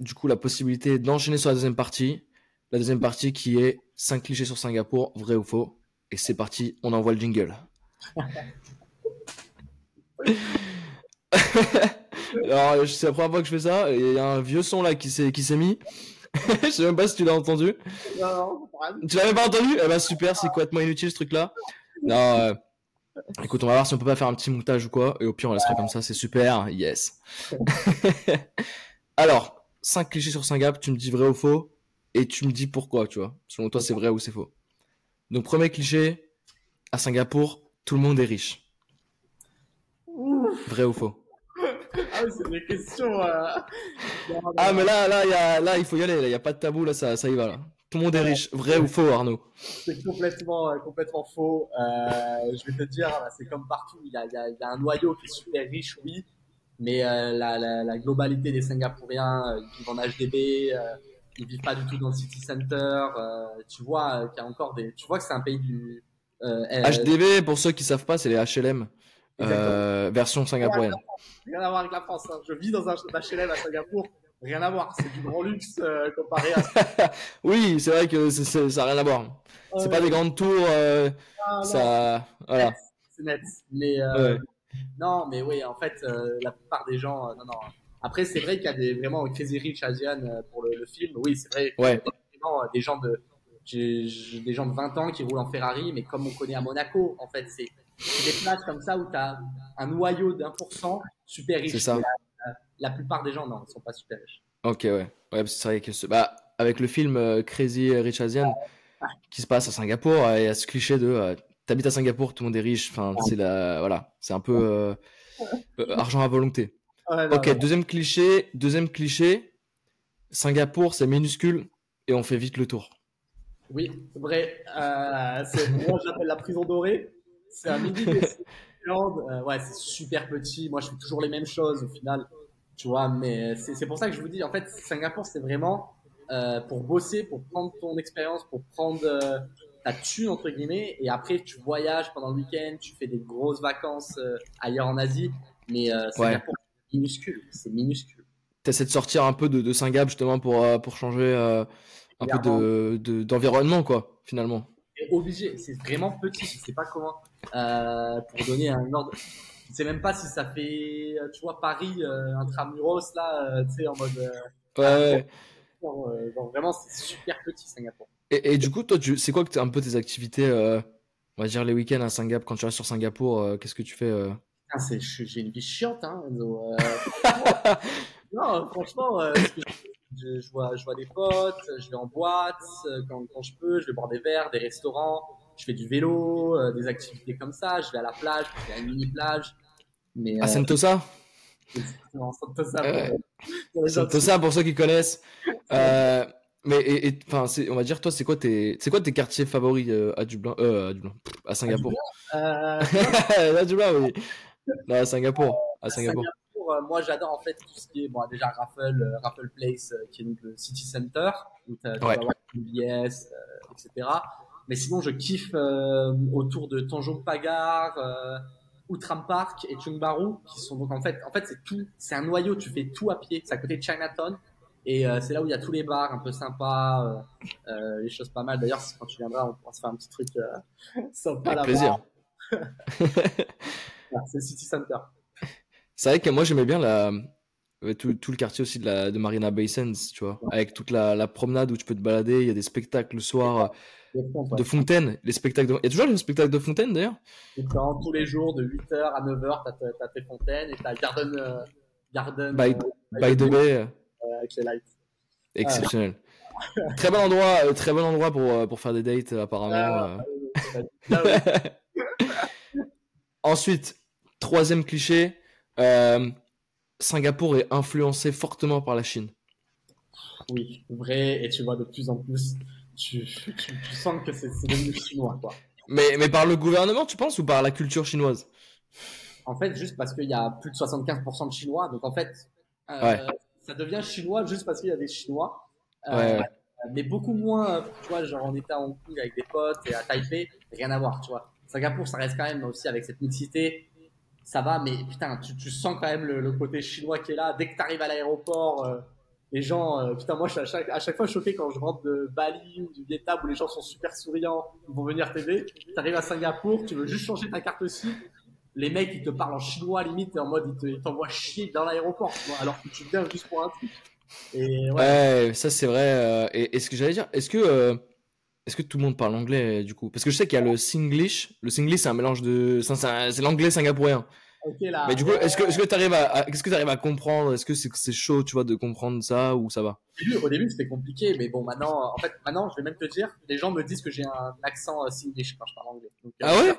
du coup la possibilité d'enchaîner sur la deuxième partie. La deuxième partie qui est 5 clichés sur Singapour, vrai ou faux. Et c'est parti, on envoie le jingle. Alors, c'est la première fois que je fais ça, et il y a un vieux son là qui s'est qui s'est mis. je sais même pas si tu l'as entendu. Tu l'avais pas entendu? Eh ben super, c'est complètement inutile ce truc-là? Non, euh, écoute, on va voir si on peut pas faire un petit montage ou quoi. Et au pire, on laissera comme ça, c'est super. Yes. Alors, 5 clichés sur Singapour, tu me dis vrai ou faux. Et tu me dis pourquoi, tu vois? Selon toi, c'est vrai ou c'est faux? Donc, premier cliché, à Singapour, tout le monde est riche. Vrai ou faux? Ah c'est des questions. euh, non, non, Ah, mais là, là, il y a, là, il faut y aller. Il n'y a pas de tabou, là, ça, ça y va. Là. Tout le monde est riche. Vrai ou faux, Arnaud? C'est complètement, euh, complètement faux. Euh, je vais te dire, bah, c'est comme partout. Il y, a, il, y a, il y a un noyau qui est super riche, oui. Mais la, la, la globalité des Singapouriens, ils vivent en HDB, ils vivent pas du tout dans le city center. tu vois qu'il y a encore des. Tu vois que c'est un pays du. HDB, pour ceux qui savent pas, c'est les HLM. Euh, version singapourienne. Rien à voir avec la France. hein. Je vis dans un HLM à Singapour. Rien à voir. C'est du grand luxe euh, comparé à. Oui, c'est vrai que ça n'a rien à voir. C'est pas des grandes tours, euh, Ah, ça, voilà. c'est net. Mais euh, Ouais. non, mais oui, en fait, euh, la plupart des gens, euh, non, non. Après, c'est vrai qu'il y a des vraiment Crazy Rich Asian euh, pour le, le film. Oui, c'est vrai. Ouais. Euh, des gens de, j'ai des gens de 20 ans qui roulent en Ferrari, mais comme on connaît à Monaco, en fait, c'est des places comme ça où tu as un noyau d'un pour cent super riche. C'est ça. Mais La, la plupart des gens, non, ils sont pas super riches. Ok, ouais. Ouais, c'est vrai que ce- bah, avec le film euh, Crazy Rich Asian qui se passe à Singapour, euh, il y a ce cliché de euh, t'habites à Singapour, tout le monde est riche. Enfin, c'est la, voilà, c'est un peu euh, euh, argent à volonté. Ok, deuxième cliché, deuxième cliché. Singapour, c'est minuscule et on fait vite le tour. Oui, c'est vrai. Euh, c'est, moi, je l'appelle la prison dorée. C'est un mini. Euh, ouais, c'est super petit. Moi, je fais toujours les mêmes choses au final. Tu vois, mais c'est, c'est pour ça que je vous dis, en fait, Singapour, c'est vraiment euh, pour bosser, pour prendre ton expérience, pour prendre euh, ta thune, entre guillemets. Et après, tu voyages pendant le week-end, tu fais des grosses vacances euh, ailleurs en Asie. Mais euh, Singapour, c'est minuscule. C'est minuscule. T'essaies de sortir un peu de, de Singap justement pour, euh, pour changer euh, un peu de, de- d'environnement, quoi, finalement. obligé. C'est vraiment petit. Je sais pas comment. Euh, pour donner un ordre. Je sais même pas si ça fait, euh, tu vois, Paris, euh, intramuros, là, euh, tu sais, en mode. Ouais, ouais. genre, genre, vraiment, c'est super petit, Singapour. Et, et du coup, toi, c'est quoi que t'es un peu tes activités, on va dire les week-ends à Singapour, quand tu restes sur Singapour, qu'est-ce que tu fais je- j'ai une vie chiante, hein, Enzo. Non, franchement, que je, je vois, je vois des potes, je vais en boîte quand, quand je peux, je vais boire des verres, des restaurants, je fais du vélo, euh, des activités comme ça, je vais à la plage, je vais à une mini plage. Mais À euh, Sentosa non, Sentosa, Ouais. pour-. Sentosa, pour ceux qui connaissent. Euh, mais, enfin, on va dire, toi, c'est quoi tes, c'est quoi tes quartiers favoris à Dublin, euh, à Dublin, à Singapour? À Dublin, oui. Non, à Singapour. À Singapour. Singapour, moi j'adore en fait tout ce qui est bon déjà Raffle, euh, Raffle Place euh, qui est donc le city center où tu Ouais. vas avoir UBS, euh, etc. Mais sinon je kiffe euh, autour de Tanjong Pagar, euh, Outram Park et Chung Baru qui sont donc en fait en fait c'est tout c'est un noyau tu fais tout à pied. C'est à côté de Chinatown. Et euh, c'est là où il y a tous les bars un peu sympas euh, euh, les choses pas mal. D'ailleurs quand tu viendras on pourra se faire un petit truc euh, sympa Avec plaisir. C'est city center. C'est vrai que moi, j'aimais bien la, tout, tout le quartier aussi de, la, de Marina Bay Sands, tu vois, avec toute la, la promenade où tu peux te balader, il y a des spectacles le soir de fontaine, les spectacles de... Il y a toujours les spectacles de fontaine d'ailleurs? Tous les jours de 8h à 9h, t'as, tes fontaines et t'as Garden, euh, Garden By, euh, by the Bay, euh, avec les lights. exceptionnel. Très bon endroit, euh, très bon endroit pour, pour faire des dates apparemment. Ah, ouais. Ensuite, troisième cliché, euh, Singapour est influencé fortement par la Chine. oui, vrai, et tu vois de plus en plus, tu, tu, tu sens que c'est, devenu chinois, quoi. Mais, mais par le gouvernement, tu penses, ou par la culture chinoise? En fait, juste parce qu'il y a plus de 75% de Chinois, donc en fait, euh, Ouais. ça devient chinois juste parce qu'il y a des Chinois. Euh, Ouais. Mais beaucoup moins, tu vois, genre on était à Hong Kong avec des potes et à Taipei, rien à voir, tu vois. Singapour, ça reste quand même aussi avec cette mixité, ça va, mais putain, tu, tu sens quand même le, le côté chinois qui est là. Dès que tu arrives à l'aéroport, euh, les gens, euh, putain, moi je suis à chaque, fois choqué quand je rentre de Bali ou du Vietnam où les gens sont super souriants, ils vont venir t'aider. Tu arrives à Singapour, tu veux juste changer ta carte SIM, les mecs ils te parlent en chinois limite, en mode ils te- ils t'envoient chier dans l'aéroport, alors que tu viens juste pour un truc. Ouais, ça c'est vrai. euh, et, ce que j'allais dire, est-ce que, euh, est-ce que tout le monde parle anglais du coup? Parce que je sais qu'il y a le Singlish. Le Singlish, c'est un mélange de. c'est l'anglais singapourien. Là. Mais du coup, est-ce que, est-ce que tu arrives à, à- qu'est-ce que tu arrives à comprendre? Est-ce que c'est, c'est chaud, tu vois, de comprendre ça ou ça va? Au début, c'était compliqué, mais bon, maintenant, en fait, maintenant, je vais même te dire, les gens me disent que j'ai un accent euh, singlish quand je parle anglais. Donc, euh, Ah ouais?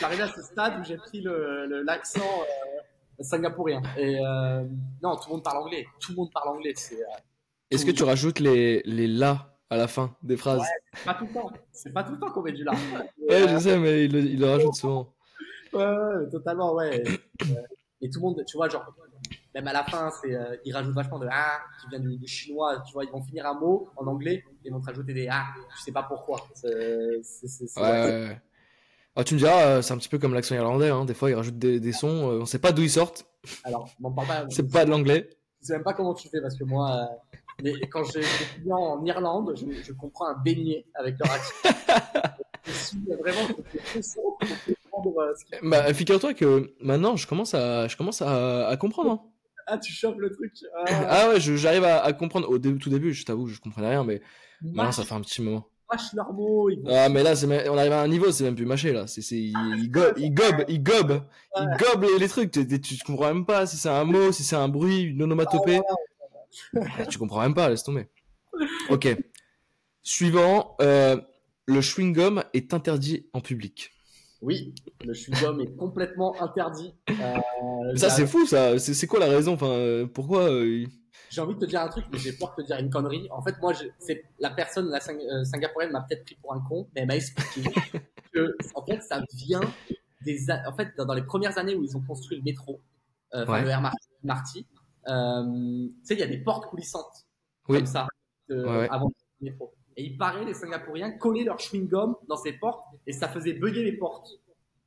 J'arrive à ce stade où j'ai pris le, l'accent euh, singapourien. Et euh, non, tout le monde parle anglais. Tout le monde parle anglais. C'est euh, Est-ce que tu rajoutes les, les là à la fin des phrases? Pas tout le temps. C'est pas tout le temps qu'on met du là. Ouais, je sais, mais il le, il le rajoute souvent. Ouais, totalement, ouais. Et, euh, et tout le monde, tu vois, genre, même à la fin, c'est, euh, ils rajoutent vachement de ah qui vient du, du chinois. Tu vois, ils vont finir un mot en anglais, ils vont te rajouter des ah. Je sais pas pourquoi. C'est, c'est, c'est, c'est- Ouais, ouais. Ah, tu me diras, euh, c'est un petit peu comme l'accent irlandais. Hein. Des fois, ils rajoutent des, des sons, euh, on sait pas d'où ils sortent. Alors, parle pas. C'est pas de l'anglais. Je sais même pas comment tu fais parce que moi, euh, quand j'ai des clients en Irlande, je, je comprends un beignet avec leur accent. je suis vraiment comprendre euh, Bah, figure-toi que maintenant, je commence à, je commence à, à comprendre. hein. Ah, tu chopes le truc. Ah, Ah ouais, je- j'arrive à, à comprendre. Au début, tout début, je t'avoue, je comprenais rien, mais maintenant, ça fait un petit moment. mâche. Ils. Ah, mais là, on arrive à un niveau, c'est même plus mâché, là. C'est, c'est, il, il gobe, il gobe, il gobe, il gobe les, les trucs. Tu, tu, tu comprends même pas si c'est un mot, si c'est un bruit, une onomatopée. Ah, tu comprends même pas, laisse tomber. Ok. Suivant, euh, le chewing-gum est interdit en public. Oui, le chewing-gum est complètement interdit. Euh, ça, c'est fou, ça. C'est quoi la raison? Enfin, euh, Pourquoi euh, J'ai envie de te dire un truc, mais j'ai peur de te dire une connerie. En fait, moi, c'est la personne, la singapourienne, m'a peut-être pris pour un con, mais elle m'a expliqué que, en fait, ça vient des. En fait, dans, les premières années où ils ont construit le métro, enfin le Air Marty, tu sais, il y a des portes coulissantes. Comme ça, avant le métro. Et il paraît, les Singapouriens collaient leur chewing-gum dans ces portes et ça faisait bugger les portes.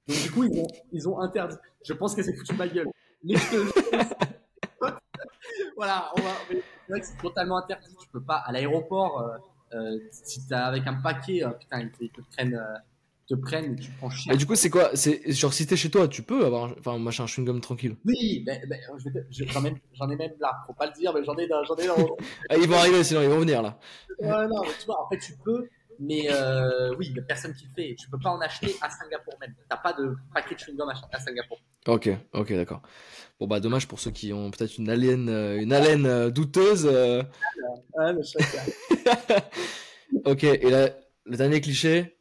Donc, du coup, ils ont, ils ont interdit. Je pense que c'est foutu ma gueule. Voilà, on va, c'est totalement interdit. Tu peux pas, à l'aéroport, euh, euh, si t'es avec un paquet, euh, putain, ils te, ils te prennent, euh, te prennent et tu prends cher. Et du coup, c'est quoi? C'est genre si t'es chez toi, tu peux avoir enfin machin chewing gum tranquille. Oui, ben, ben, j'en ai, même là. Faut pas le dire, mais j'en ai, j'en ai. ah, ils vont arriver, sinon ils vont venir là. Non, mais tu vois, en fait, tu peux, mais euh, oui, il a personne qui le fait. Tu peux pas en acheter à Singapour même. T'as pas de paquet de chewing gum à, Singapour. Ok, ok, d'accord. Bon bah dommage pour ceux qui ont peut-être une haleine, euh, une haleine euh, douteuse. Ouais, mais ok, et là, le dernier cliché,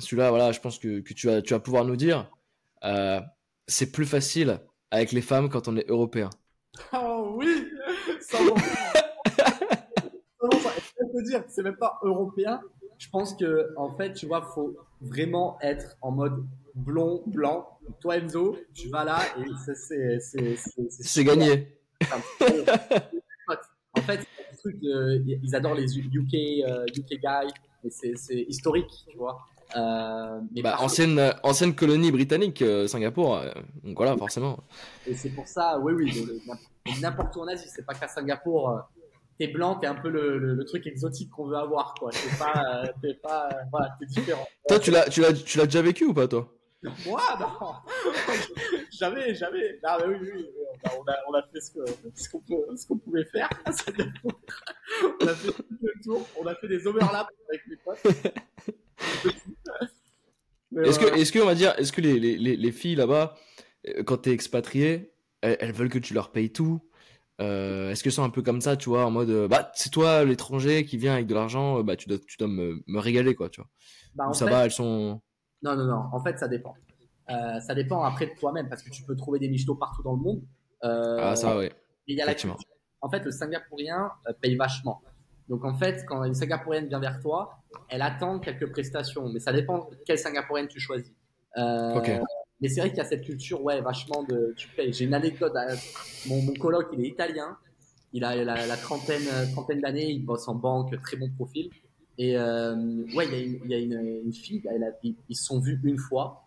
celui-là, voilà, je pense que, que tu, vas, tu vas pouvoir nous dire, euh, c'est plus facile avec les femmes quand on est européen. Oh oui je peux dire, c'est même pas européen. Je pense que, en fait, tu vois, faut vraiment être en mode blond, blanc. Toi, Enzo, tu vas là et c'est c'est gagné. en fait, truc, ils adorent les UK, UK guys, et c'est historique, tu vois. Euh, mais bah, ancienne, euh, ancienne colonie britannique, euh, Singapour. Euh, donc voilà, forcément. Et c'est pour ça, oui, oui, n'importe où en Asie, c'est pas qu'à Singapour. T'es blanc, t'es un peu le, le, le truc exotique qu'on veut avoir, quoi. T'es pas, t'es pas, voilà, t'es différent. Toi, tu l'as, tu l'as, tu l'as déjà vécu ou pas, toi? Moi, non. jamais, jamais. Non, mais oui, oui, oui. On, a, on a fait ce, qu'on pouvait faire. on a fait le tour. On a fait des overlaps avec mes potes. Est-ce que, est-ce que, on va dire, est-ce que les, les, les filles là-bas, euh, quand t'es expatrié, elles, veulent que tu leur payes tout euh, Est-ce que c'est un peu comme ça, tu vois, en mode, euh, bah, c'est toi l'étranger qui vient avec de l'argent, bah, tu dois, tu dois me, me régaler, quoi, tu vois bah, Ou ça va, elles sont. Non, non, non. En fait, ça dépend. Euh, ça dépend après de toi-même, parce que tu peux trouver des michetots partout dans le monde. Ah, ça, oui. En fait, le Singapourien paye vachement. Donc en fait, quand une Singapourienne vient vers toi, elle attend quelques prestations, mais ça dépend de quelle Singapourienne tu choisis. Euh, Mais c'est vrai qu'il y a cette culture, ouais, vachement de tu payes. J'ai une anecdote. Euh, mon, mon coloc, il est italien. Il a la, la trentaine, trentaine d'années. Il bosse en banque, très bon profil. Et euh, ouais, il y a une, il y a une, une fille. Elle a, ils se sont vus une fois.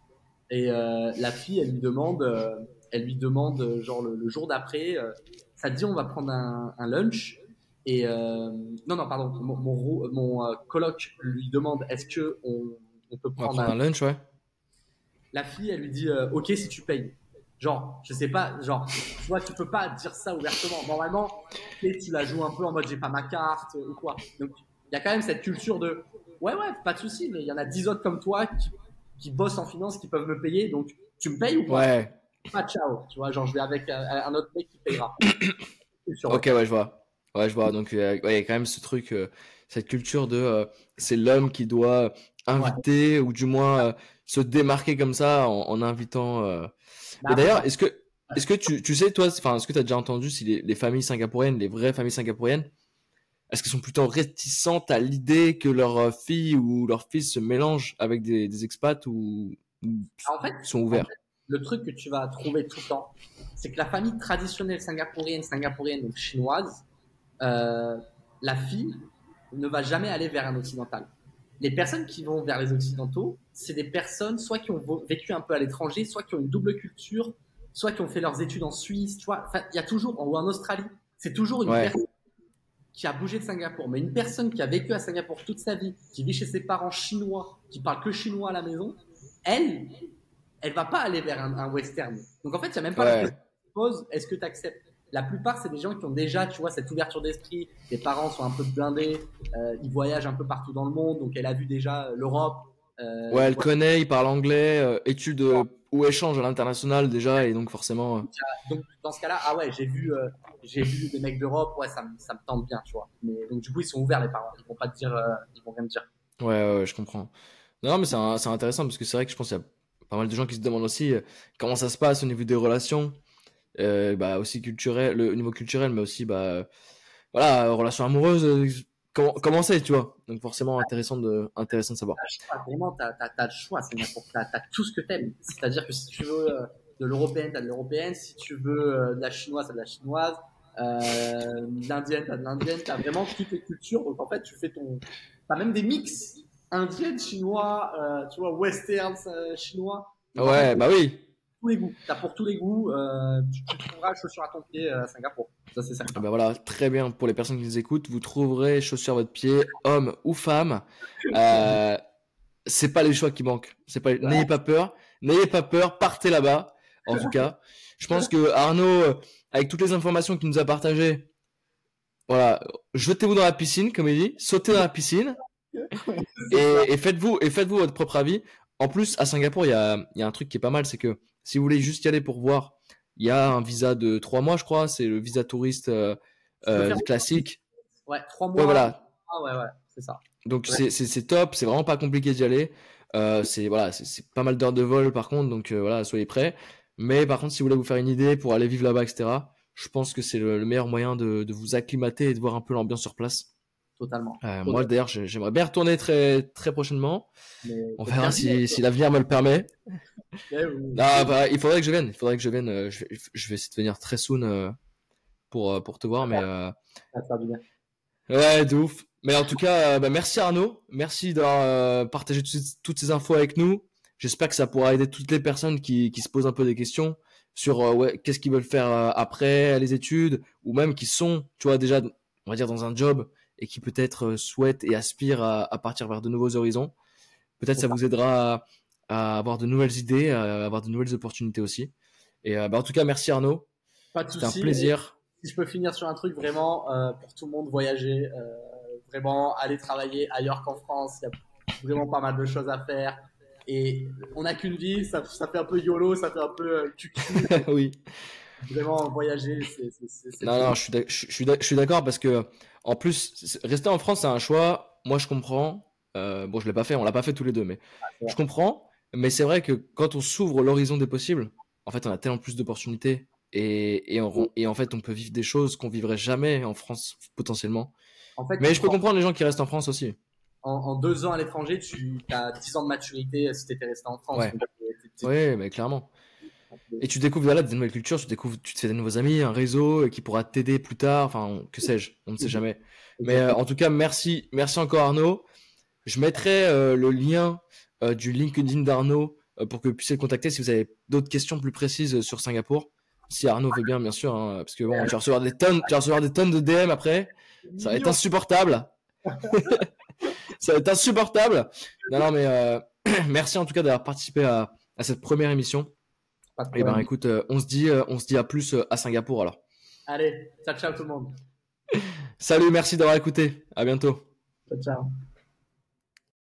Et euh, la fille, elle lui demande, euh, elle lui demande genre le, le jour d'après, euh, ça te dit on va prendre un, un lunch? Et euh, non, non, pardon, mon, mon, mon euh, coloc lui demande est-ce que on, on peut prendre, un... lunch, ouais. La fille, elle lui dit euh, ok si tu payes. Genre, je sais pas, genre, tu vois, tu peux pas dire ça ouvertement. Normalement, tu la joues un peu en mode j'ai pas ma carte ou quoi. Donc, il y a quand même cette culture de ouais, ouais, pas de souci, mais il y en a dix autres comme toi qui, qui bossent en finance qui peuvent me payer, donc tu me payes ou pas? Ouais. Pas ciao, tu vois, genre je vais avec un, un autre mec qui payera. ok, ouais, je vois. Ouais, je vois. Donc, euh, il y a quand même ce truc, euh, cette culture de euh, c'est l'homme qui doit inviter ou du moins se démarquer comme ça en, en invitant. Bah, d'ailleurs, est-ce que, est-ce que tu, tu sais, toi, enfin, est-ce que tu as déjà entendu si les, les, familles singapouriennes, les vraies familles singapouriennes, est-ce qu'elles sont plutôt réticentes à l'idée que leur fille ou leur fils se mélange avec des, des expats ou, ou en fait, sont ouverts? Le truc que tu vas trouver tout le temps, c'est que la famille traditionnelle singapourienne, singapourienne, donc chinoise, euh, la fille ne va jamais aller vers un occidental. Les personnes qui vont vers les occidentaux, c'est des personnes soit qui ont vécu un peu à l'étranger, soit qui ont une double culture, soit qui ont fait leurs études en Suisse, tu vois. il y a toujours, ou en Australie, c'est toujours une personne qui a bougé de Singapour, mais une personne qui a vécu à Singapour toute sa vie, qui vit chez ses parents chinois, qui parle que chinois à la maison, elle, elle va pas aller vers un, western. Donc en fait, il y a même pas ouais. la pose, est-ce que tu acceptes la plupart, c'est des gens qui ont déjà, tu vois, cette ouverture d'esprit. Les parents sont un peu blindés, euh, ils voyagent un peu partout dans le monde, donc elle a vu déjà euh, l'Europe. Euh, ouais, elle connaît, il parle anglais, euh, études ou échanges à l'international déjà, et donc forcément. Donc dans ce cas-là, ah ouais, j'ai vu, j'ai vu des mecs d'Europe, ouais, ça, ça me tente bien, tu vois. Mais donc du coup, ils sont ouverts les parents, ils vont pas te dire, ils vont rien te dire. Ouais, ouais, ouais je comprends. Non, mais c'est intéressant parce que c'est vrai que je pense qu'il y a pas mal de gens qui se demandent aussi comment ça se passe au niveau des relations, bah aussi culturel, le niveau culturel, mais aussi bah voilà, relations amoureuses comment, comment c'est, tu vois. Donc forcément intéressant de, intéressant de savoir. Vraiment, tu as, le choix, tu as, tout ce que tu aimes. C'est-à-dire que si tu veux euh, de l'européenne, tu as de l'européenne. Si tu veux euh, de la chinoise, tu as de la chinoise. Euh, de l'indienne, tu as de l'indienne. Tu as vraiment toutes les cultures. Donc en fait, tu fais ton. Tu as même des mix indienne, chinois, euh, tu vois, western, chinois. Ouais, bah oui tous les goûts. T'as pour tous les goûts. Euh, tu, trouveras chaussures à ton pied à Singapour. Ça, c'est certain. Ah bah voilà, très bien. Pour les personnes qui nous écoutent, vous trouverez chaussures à votre pied, homme ou femme. Euh, c'est pas les choix qui manquent. C'est pas. N'ayez pas peur. N'ayez pas peur. Partez là-bas. En tout cas, je pense que Arnaud, avec toutes les informations qu'il nous a partagées, voilà, jetez-vous dans la piscine, comme il dit, sautez dans la piscine. Et, et faites-vous et faites-vous votre propre avis. En plus, à Singapour, il y a, y a un truc qui est pas mal, c'est que si vous voulez juste y aller pour voir, il y a un visa de trois mois, je crois. C'est le visa touriste euh, euh, classique. Ouais, trois mois. voilà. Ah ouais, ouais, c'est ça. Donc c'est top, c'est vraiment pas compliqué d'y aller. Euh, c'est voilà, c'est pas mal d'heures de vol par contre, donc voilà, soyez prêts. Mais par contre, si vous voulez vous faire une idée pour aller vivre là-bas, etc., je pense que c'est le, meilleur moyen de, de, vous acclimater et de voir un peu l'ambiance sur place. Totalement. Moi d'ailleurs, j'aimerais bien retourner très très prochainement. On verra si, si l'avenir me le permet. Ah, bah, il faudrait que je vienne. Il faudrait que je vienne. Euh, je, vais, je vais essayer de venir très soon euh, pour, euh, pour te voir. Mais, Ouais, de ouf. Mais en tout cas, bah, merci Arnaud. Merci d'avoir partagé toutes ces infos avec nous. J'espère que ça pourra aider toutes les personnes qui, qui se posent un peu des questions sur ouais, qu'est-ce qu'ils veulent faire après les études ou même qui sont, tu vois, déjà, on va dire, dans un job et qui peut-être souhaitent et aspirent à, à partir vers de nouveaux horizons. Peut-être ça vous aidera à, à avoir de nouvelles idées, à avoir de nouvelles opportunités aussi. Et euh, bah, en tout cas, merci Arnaud. Pas de un plaisir. si je peux finir sur un truc vraiment euh, pour tout le monde, voyager, euh, vraiment aller travailler ailleurs qu'en France. Il y a vraiment pas mal de choses à faire. Et on n'a qu'une vie, ça, ça, fait un peu YOLO, ça fait un peu cucu. oui. Vraiment voyager, c'est. Non, non, je suis, je suis d'accord parce que en plus, rester en France, c'est un choix. Moi, je comprends. bon, je l'ai pas fait, on l'a pas fait tous les deux, mais ah, je comprends. Mais c'est vrai que quand on s'ouvre l'horizon des possibles, en fait, on a tellement plus d'opportunités et, et, et, en fait, on peut vivre des choses qu'on vivrait jamais en France potentiellement. En fait, mais je peux comprendre les gens qui restent en France aussi. En, deux ans à l'étranger, tu as 10 ans de maturité si tu étais resté en France. Ouais, ouais mais clairement. Et tu découvres voilà, des nouvelles cultures, tu découvres, tu te fais des nouveaux amis, un réseau qui pourra t'aider plus tard, enfin, que sais-je, on ne sait mhm. jamais. Mais euh, en tout cas, merci, merci encore Arnaud. Je mettrai euh, le lien euh, du LinkedIn d'Arnaud euh, pour que vous puissiez le contacter si vous avez d'autres questions plus précises euh, sur Singapour. Si Arnaud veut bien, bien sûr, hein, parce que bon, tu vas recevoir des tonnes, tu vas recevoir des tonnes de DM après. Ça va être insupportable. ça va être insupportable. Non, non, mais merci en tout cas d'avoir participé à, à, cette première émission. Et eh ben, écoute, on se dit, on se dit à plus à Singapour alors. Allez, ciao, ciao tout le monde. Salut, merci d'avoir écouté. À bientôt. Ciao, ciao.